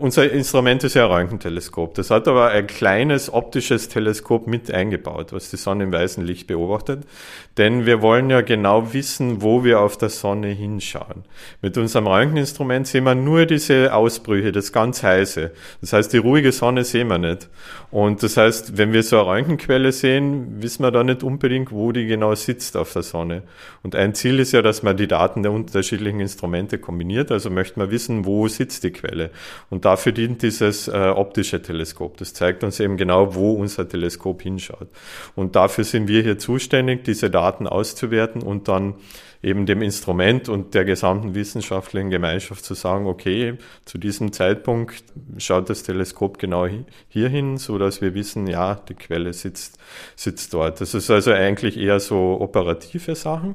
Unser Instrument ist ja ein Röntgenteleskop. Das hat aber ein kleines optisches Teleskop mit eingebaut, was die Sonne im weißen Licht beobachtet. Denn wir wollen ja genau wissen, wo wir auf der Sonne hinschauen. Mit unserem Röntgeninstrument sehen wir nur diese Ausbrüche, das ganz heiße. Das heißt, die ruhige Sonne sehen wir nicht. Und das heißt, wenn wir so eine Röntgenquelle sehen, wissen wir da nicht unbedingt, wo die genau sitzt auf der Sonne. Und ein Ziel ist ja, dass man die Daten der unterschiedlichen Instrumente kombiniert. Also möchte man wissen, wo sitzt die Quelle. Und dafür dient dieses äh, optische Teleskop. Das zeigt uns eben genau, wo unser Teleskop hinschaut. Und dafür sind wir hier zuständig, diese Daten auszuwerten und dann eben dem Instrument und der gesamten wissenschaftlichen Gemeinschaft zu sagen, okay, zu diesem Zeitpunkt schaut das Teleskop genau hier hin, so dass wir wissen, ja, die Quelle sitzt, sitzt dort. Das ist also eigentlich eher so operative Sachen.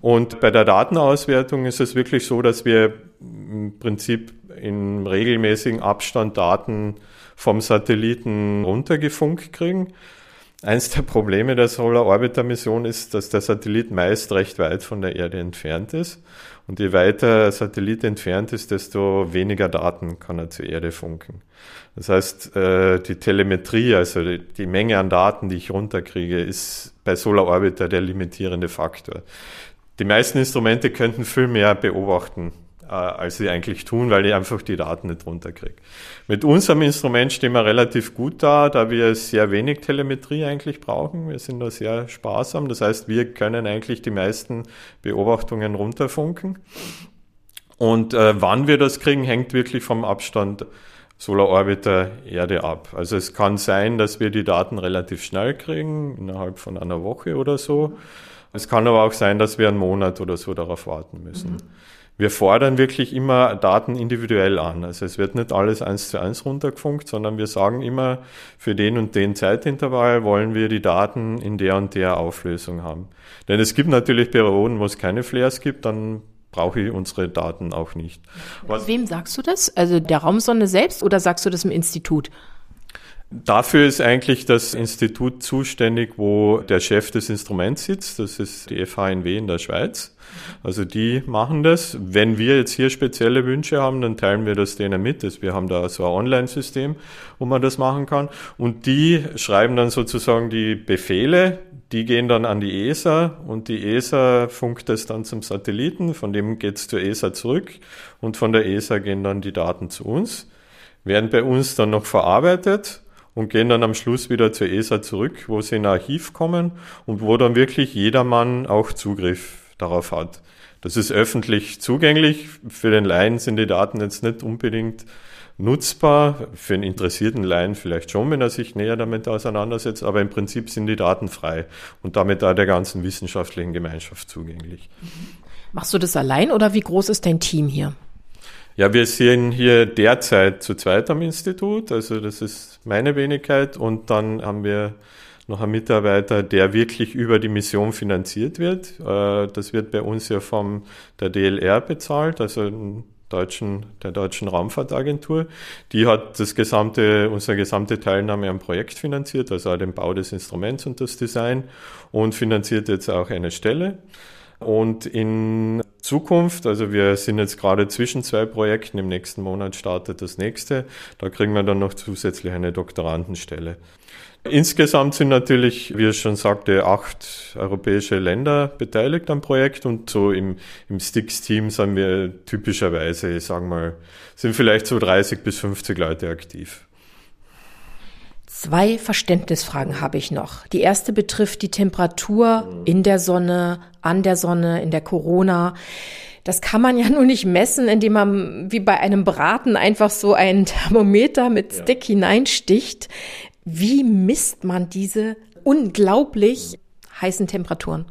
Und bei der Datenauswertung ist es wirklich so, dass wir im Prinzip in regelmäßigen Abstand Daten vom Satelliten runtergefunkt kriegen. Eins der Probleme der Solar Orbiter Mission ist, dass der Satellit meist recht weit von der Erde entfernt ist. Und je weiter der Satellit entfernt ist, desto weniger Daten kann er zur Erde funken. Das heißt, äh, die Telemetrie, also die Menge an Daten, die ich runterkriege, ist bei Solar Orbiter der limitierende Faktor. Die meisten Instrumente könnten viel mehr beobachten als sie eigentlich tun, weil ich einfach die Daten nicht runterkriege. Mit unserem Instrument stehen wir relativ gut da, da wir sehr wenig Telemetrie eigentlich brauchen. Wir sind da sehr sparsam. Das heißt, wir können eigentlich die meisten Beobachtungen runterfunken. Und äh, wann wir das kriegen, hängt wirklich vom Abstand Solar Orbiter Erde ab. Also es kann sein, dass wir die Daten relativ schnell kriegen, innerhalb von einer Woche oder so. Es kann aber auch sein, dass wir einen Monat oder so darauf warten müssen. Mhm wir fordern wirklich immer Daten individuell an. Also es wird nicht alles eins zu eins runtergefunkt, sondern wir sagen immer, für den und den Zeitintervall wollen wir die Daten in der und der Auflösung haben. Denn es gibt natürlich Perioden, wo es keine Flares gibt, dann brauche ich unsere Daten auch nicht. Was Wem sagst du das? Also der Raumsonde selbst oder sagst du das im Institut? Dafür ist eigentlich das Institut zuständig, wo der Chef des Instruments sitzt. Das ist die FHNW in der Schweiz. Also die machen das. Wenn wir jetzt hier spezielle Wünsche haben, dann teilen wir das denen mit. Wir haben da so ein Online-System, wo man das machen kann. Und die schreiben dann sozusagen die Befehle. Die gehen dann an die ESA und die ESA funkt das dann zum Satelliten. Von dem geht's zur ESA zurück und von der ESA gehen dann die Daten zu uns. Werden bei uns dann noch verarbeitet und gehen dann am Schluss wieder zur ESA zurück, wo sie in ein Archiv kommen und wo dann wirklich jedermann auch Zugriff darauf hat. Das ist öffentlich zugänglich. Für den Laien sind die Daten jetzt nicht unbedingt nutzbar. Für einen interessierten Laien vielleicht schon, wenn er sich näher damit auseinandersetzt. Aber im Prinzip sind die Daten frei und damit da der ganzen wissenschaftlichen Gemeinschaft zugänglich. Machst du das allein oder wie groß ist dein Team hier? Ja, wir sind hier derzeit zu zweit am Institut, also das ist meine Wenigkeit und dann haben wir noch einen Mitarbeiter, der wirklich über die Mission finanziert wird. Äh, das wird bei uns ja vom der DLR bezahlt, also deutschen, der deutschen Raumfahrtagentur. Die hat das gesamte, unsere gesamte Teilnahme am Projekt finanziert, also auch den Bau des Instruments und das Design und finanziert jetzt auch eine Stelle. Und in Zukunft, also wir sind jetzt gerade zwischen zwei Projekten, im nächsten Monat startet das nächste, da kriegen wir dann noch zusätzlich eine Doktorandenstelle. Insgesamt sind natürlich, wie ich schon sagte, acht europäische Länder beteiligt am Projekt und so im, im Sticks-Team sind wir typischerweise, ich sag mal, sind vielleicht so 30 bis 50 Leute aktiv. Zwei Verständnisfragen habe ich noch. Die erste betrifft die Temperatur in der Sonne, an der Sonne, in der Corona. Das kann man ja nur nicht messen, indem man wie bei einem Braten einfach so ein Thermometer mit Stick ja. hineinsticht. Wie misst man diese unglaublich heißen Temperaturen?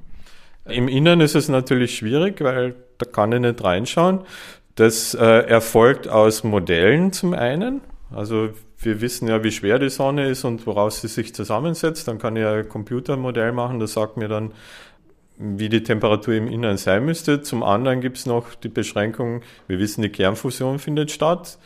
Im Innern ist es natürlich schwierig, weil da kann ich nicht reinschauen. Das äh, erfolgt aus Modellen zum einen. Also wir wissen ja, wie schwer die Sonne ist und woraus sie sich zusammensetzt. Dann kann ich ein Computermodell machen, das sagt mir dann, wie die Temperatur im Innern sein müsste. Zum anderen gibt es noch die Beschränkung, wir wissen, die Kernfusion findet statt.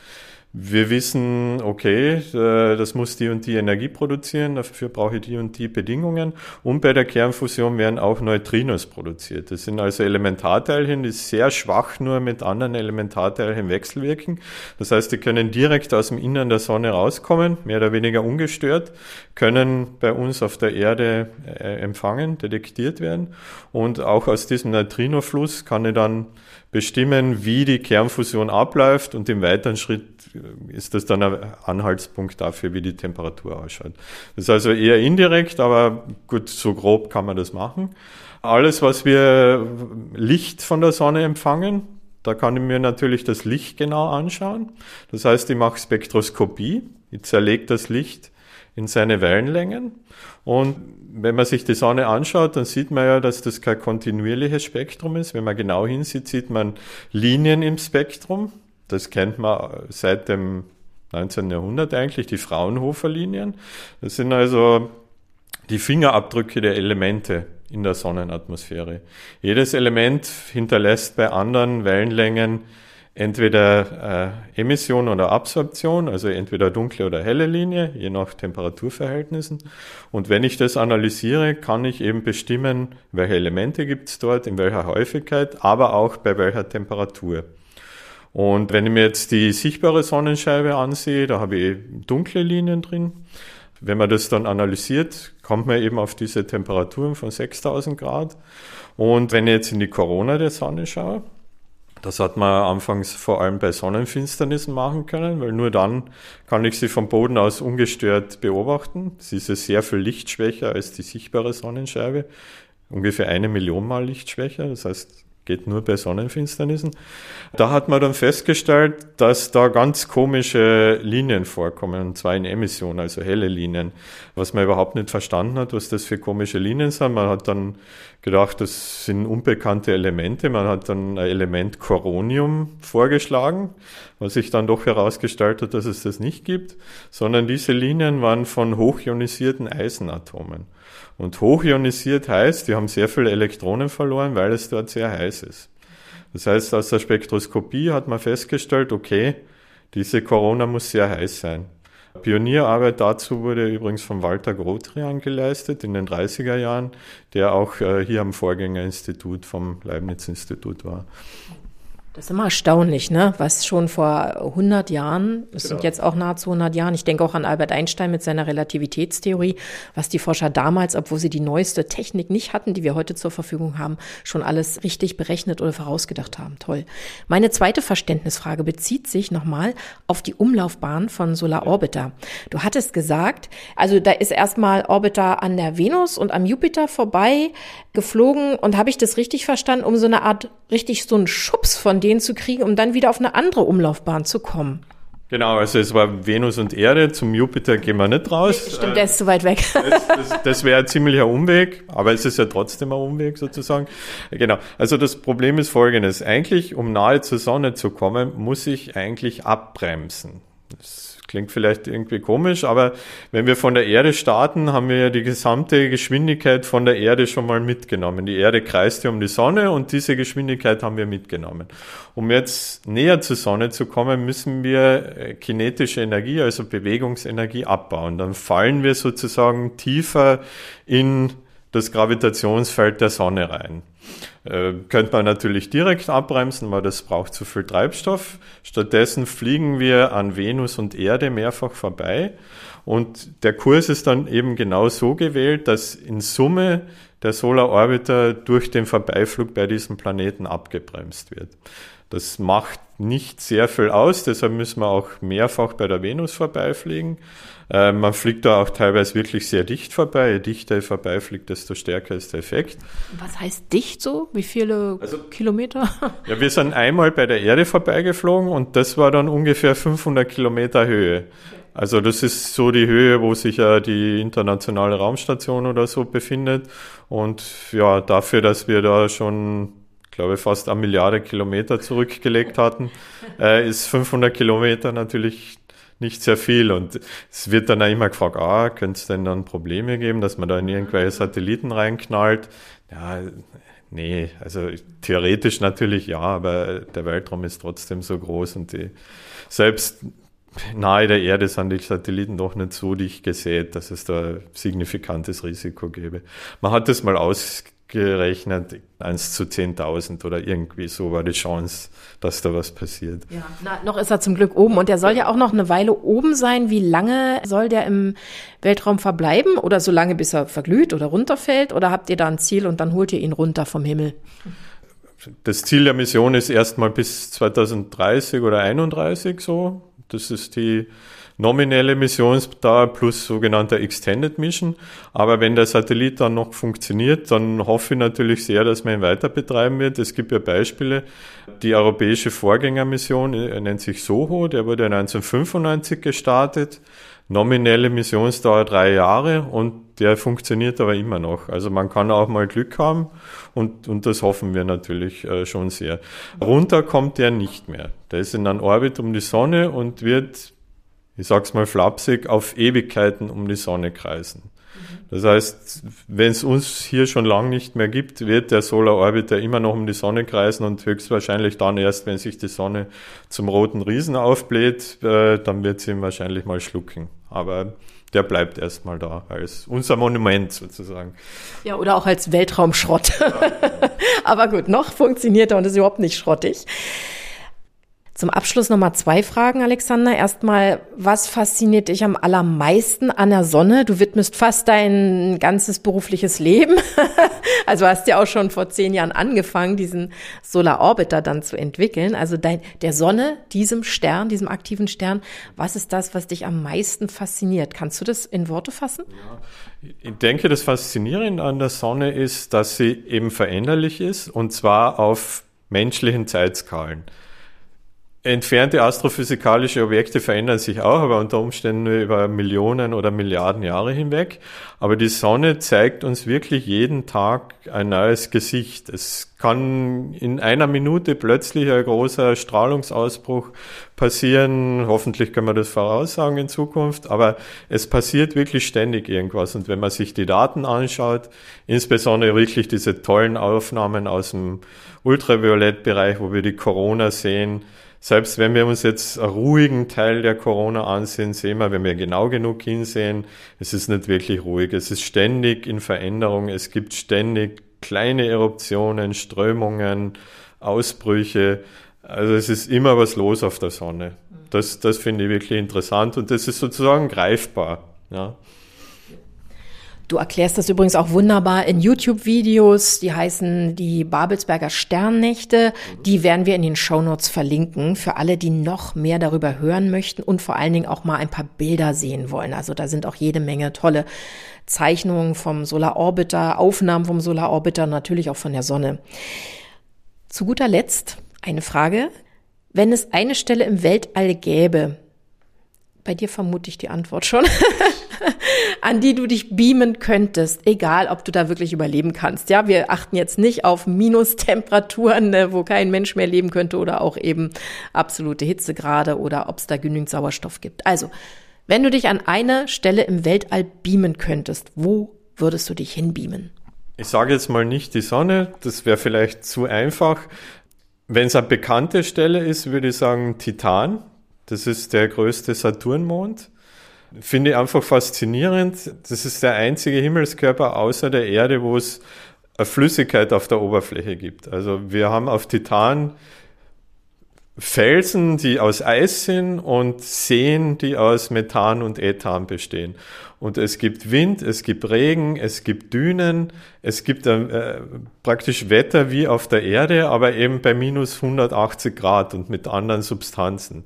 Wir wissen, okay, äh, das muss die und die Energie produzieren, dafür brauche ich die und die Bedingungen. Und bei der Kernfusion werden auch Neutrinos produziert. Das sind also Elementarteilchen, die sehr schwach nur mit anderen Elementarteilchen wechselwirken. Das heißt, die können direkt aus dem Innern der Sonne rauskommen, mehr oder weniger ungestört, können bei uns auf der Erde äh, empfangen, detektiert werden. Und auch aus diesem Neutrinofluss kann ich dann bestimmen, wie die Kernfusion abläuft und im weiteren Schritt ist das dann ein Anhaltspunkt dafür, wie die Temperatur ausschaut. Das ist also eher indirekt, aber gut, so grob kann man das machen. Alles, was wir Licht von der Sonne empfangen, da kann ich mir natürlich das Licht genau anschauen. Das heißt, ich mache Spektroskopie. Ich zerlege das Licht in seine Wellenlängen. Und wenn man sich die Sonne anschaut, dann sieht man ja, dass das kein kontinuierliches Spektrum ist. Wenn man genau hinsieht, sieht man Linien im Spektrum. Das kennt man seit dem 19. Jahrhundert eigentlich, die Fraunhofer-Linien. Das sind also die Fingerabdrücke der Elemente in der Sonnenatmosphäre. Jedes Element hinterlässt bei anderen Wellenlängen entweder äh, Emission oder Absorption, also entweder dunkle oder helle Linie, je nach Temperaturverhältnissen. Und wenn ich das analysiere, kann ich eben bestimmen, welche Elemente gibt es dort, in welcher Häufigkeit, aber auch bei welcher Temperatur. Und wenn ich mir jetzt die sichtbare Sonnenscheibe ansehe, da habe ich dunkle Linien drin. Wenn man das dann analysiert, kommt man eben auf diese Temperaturen von 6000 Grad. Und wenn ich jetzt in die Corona der Sonne schaue, das hat man anfangs vor allem bei Sonnenfinsternissen machen können, weil nur dann kann ich sie vom Boden aus ungestört beobachten. Sie ist sehr viel lichtschwächer als die sichtbare Sonnenscheibe, ungefähr eine Million Mal lichtschwächer. Das heißt, geht nur bei Sonnenfinsternissen. Da hat man dann festgestellt, dass da ganz komische Linien vorkommen, und zwar in Emission, also helle Linien, was man überhaupt nicht verstanden hat, was das für komische Linien sind. Man hat dann gedacht, das sind unbekannte Elemente. Man hat dann ein Element Coronium vorgeschlagen, was sich dann doch herausgestellt hat, dass es das nicht gibt, sondern diese Linien waren von hochionisierten Eisenatomen. Und hochionisiert heißt, die haben sehr viele Elektronen verloren, weil es dort sehr heiß ist. Das heißt, aus der Spektroskopie hat man festgestellt, okay, diese Corona muss sehr heiß sein. Pionierarbeit dazu wurde übrigens von Walter Grotrian geleistet in den 30er Jahren, der auch äh, hier am Vorgängerinstitut vom Leibniz-Institut war. Das ist immer erstaunlich, ne? was schon vor 100 Jahren, es genau. sind jetzt auch nahezu 100 Jahren, ich denke auch an Albert Einstein mit seiner Relativitätstheorie, was die Forscher damals, obwohl sie die neueste Technik nicht hatten, die wir heute zur Verfügung haben, schon alles richtig berechnet oder vorausgedacht haben. Toll. Meine zweite Verständnisfrage bezieht sich nochmal auf die Umlaufbahn von Solar Orbiter. Du hattest gesagt, also da ist erstmal Orbiter an der Venus und am Jupiter vorbei geflogen und habe ich das richtig verstanden, um so eine Art, richtig so einen Schubs von denen zu kriegen, um dann wieder auf eine andere Umlaufbahn zu kommen. Genau, also es war Venus und Erde, zum Jupiter gehen wir nicht raus. Stimmt, der ist zu weit weg. Das, das, das wäre ein ziemlicher Umweg, aber es ist ja trotzdem ein Umweg sozusagen. Genau, also das Problem ist folgendes. Eigentlich, um nahe zur Sonne zu kommen, muss ich eigentlich abbremsen. Das klingt vielleicht irgendwie komisch, aber wenn wir von der Erde starten, haben wir ja die gesamte Geschwindigkeit von der Erde schon mal mitgenommen. Die Erde kreist ja um die Sonne und diese Geschwindigkeit haben wir mitgenommen. Um jetzt näher zur Sonne zu kommen, müssen wir äh, kinetische Energie, also Bewegungsenergie abbauen. Dann fallen wir sozusagen tiefer in das Gravitationsfeld der Sonne rein. Äh, könnte man natürlich direkt abbremsen, weil das braucht zu viel Treibstoff. Stattdessen fliegen wir an Venus und Erde mehrfach vorbei. Und der Kurs ist dann eben genau so gewählt, dass in Summe der Solar Orbiter durch den Vorbeiflug bei diesem Planeten abgebremst wird. Das macht nicht sehr viel aus, deshalb müssen wir auch mehrfach bei der Venus vorbeifliegen. Äh, man fliegt da auch teilweise wirklich sehr dicht vorbei. Je dichter ich vorbeifliegt, desto stärker ist der Effekt. Was heißt dicht so? Wie viele also, Kilometer? Ja, wir sind einmal bei der Erde vorbeigeflogen und das war dann ungefähr 500 Kilometer Höhe. Also das ist so die Höhe, wo sich ja die internationale Raumstation oder so befindet. Und ja, dafür, dass wir da schon glaube fast eine Milliarde Kilometer zurückgelegt hatten, äh, ist 500 Kilometer natürlich nicht sehr viel. Und es wird dann immer gefragt, ah, könnte es denn dann Probleme geben, dass man da in irgendwelche Satelliten reinknallt? Ja, nee, also theoretisch natürlich ja, aber der Weltraum ist trotzdem so groß und die, selbst nahe der Erde sind die Satelliten doch nicht so dicht gesät, dass es da signifikantes Risiko gäbe. Man hat das mal aus gerechnet, 1 zu 10.000 oder irgendwie so war die Chance, dass da was passiert. Ja, na, noch ist er zum Glück oben und er soll ja auch noch eine Weile oben sein. Wie lange soll der im Weltraum verbleiben oder so lange, bis er verglüht oder runterfällt? Oder habt ihr da ein Ziel und dann holt ihr ihn runter vom Himmel? Das Ziel der Mission ist erstmal bis 2030 oder 31 so. Das ist die nominelle Missionsdauer plus sogenannter Extended Mission. Aber wenn der Satellit dann noch funktioniert, dann hoffe ich natürlich sehr, dass man ihn weiter betreiben wird. Es gibt ja Beispiele. Die europäische Vorgängermission äh, nennt sich SOHO, der wurde 1995 gestartet. Nominelle Missionsdauer drei Jahre und der funktioniert aber immer noch. Also man kann auch mal Glück haben und, und das hoffen wir natürlich äh, schon sehr. Runter kommt der nicht mehr. Der ist in einem Orbit um die Sonne und wird ich sag's mal flapsig, auf Ewigkeiten um die Sonne kreisen. Das heißt, wenn es uns hier schon lang nicht mehr gibt, wird der Solar Orbiter immer noch um die Sonne kreisen und höchstwahrscheinlich dann erst, wenn sich die Sonne zum roten Riesen aufbläht, äh, dann wird sie ihn wahrscheinlich mal schlucken. Aber der bleibt erstmal da als unser Monument sozusagen. Ja, oder auch als Weltraumschrott. Ja. Aber gut, noch funktioniert er und ist überhaupt nicht schrottig. Zum Abschluss nochmal zwei Fragen, Alexander. Erstmal, was fasziniert dich am allermeisten an der Sonne? Du widmest fast dein ganzes berufliches Leben. also hast ja auch schon vor zehn Jahren angefangen, diesen Solar Orbiter dann zu entwickeln. Also dein, der Sonne, diesem Stern, diesem aktiven Stern. Was ist das, was dich am meisten fasziniert? Kannst du das in Worte fassen? Ja, ich denke, das Faszinierende an der Sonne ist, dass sie eben veränderlich ist und zwar auf menschlichen Zeitskalen. Entfernte astrophysikalische Objekte verändern sich auch, aber unter Umständen nur über Millionen oder Milliarden Jahre hinweg. Aber die Sonne zeigt uns wirklich jeden Tag ein neues Gesicht. Es kann in einer Minute plötzlich ein großer Strahlungsausbruch passieren. Hoffentlich können wir das voraussagen in Zukunft, aber es passiert wirklich ständig irgendwas. Und wenn man sich die Daten anschaut, insbesondere wirklich diese tollen Aufnahmen aus dem Ultraviolettbereich, wo wir die Corona sehen, selbst wenn wir uns jetzt einen ruhigen Teil der Corona ansehen, sehen wir, wenn wir genau genug hinsehen, es ist nicht wirklich ruhig. Es ist ständig in Veränderung. Es gibt ständig kleine Eruptionen, Strömungen, Ausbrüche. Also es ist immer was los auf der Sonne. Das, das finde ich wirklich interessant und das ist sozusagen greifbar. Ja. Du erklärst das übrigens auch wunderbar in YouTube-Videos, die heißen die Babelsberger Sternnächte. Die werden wir in den Shownotes verlinken für alle, die noch mehr darüber hören möchten und vor allen Dingen auch mal ein paar Bilder sehen wollen. Also da sind auch jede Menge tolle Zeichnungen vom Solar Orbiter, Aufnahmen vom Solar Orbiter, natürlich auch von der Sonne. Zu guter Letzt eine Frage. Wenn es eine Stelle im Weltall gäbe, bei dir vermute ich die Antwort schon, an die du dich beamen könntest, egal ob du da wirklich überleben kannst. Ja, wir achten jetzt nicht auf Minustemperaturen, ne, wo kein Mensch mehr leben könnte oder auch eben absolute Hitzegrade oder ob es da genügend Sauerstoff gibt. Also, wenn du dich an eine Stelle im Weltall beamen könntest, wo würdest du dich hinbeamen? Ich sage jetzt mal nicht die Sonne, das wäre vielleicht zu einfach. Wenn es eine bekannte Stelle ist, würde ich sagen Titan. Das ist der größte Saturnmond. Finde ich einfach faszinierend. Das ist der einzige Himmelskörper außer der Erde, wo es eine Flüssigkeit auf der Oberfläche gibt. Also wir haben auf Titan Felsen, die aus Eis sind und Seen, die aus Methan und Ethan bestehen. Und es gibt Wind, es gibt Regen, es gibt Dünen, es gibt äh, praktisch Wetter wie auf der Erde, aber eben bei minus 180 Grad und mit anderen Substanzen.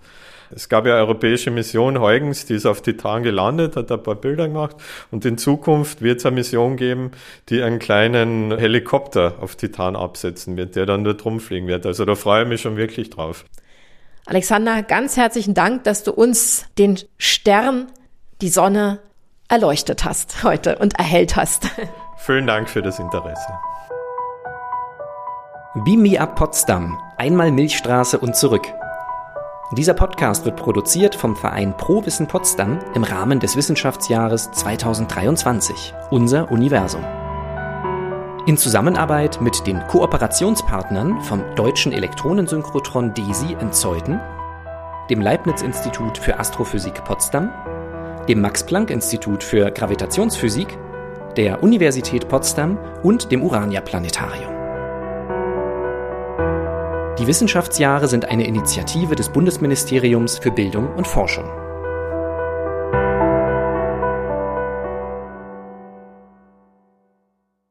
Es gab ja eine europäische Mission Huygens, die ist auf Titan gelandet, hat ein paar Bilder gemacht und in Zukunft wird es eine Mission geben, die einen kleinen Helikopter auf Titan absetzen wird, der dann dort rumfliegen wird. Also da freue ich mich schon wirklich drauf. Alexander, ganz herzlichen Dank, dass du uns den Stern, die Sonne erleuchtet hast heute und erhellt hast. Vielen Dank für das Interesse. Beam Me Up Potsdam, einmal Milchstraße und zurück. Dieser Podcast wird produziert vom Verein Pro Wissen Potsdam im Rahmen des Wissenschaftsjahres 2023, unser Universum. In Zusammenarbeit mit den Kooperationspartnern vom Deutschen Elektronensynchrotron DESI in Zeuthen, dem Leibniz-Institut für Astrophysik Potsdam, dem Max-Planck-Institut für Gravitationsphysik, der Universität Potsdam und dem Urania-Planetarium. Die Wissenschaftsjahre sind eine Initiative des Bundesministeriums für Bildung und Forschung.